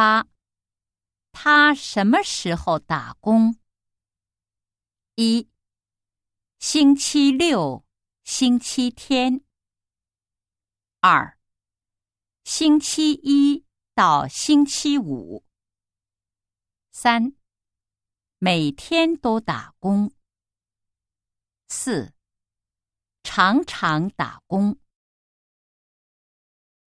八。他什么时候打工？一。星期六星期天。二。星期一到星期五。三。每天都打工。四。常常打工。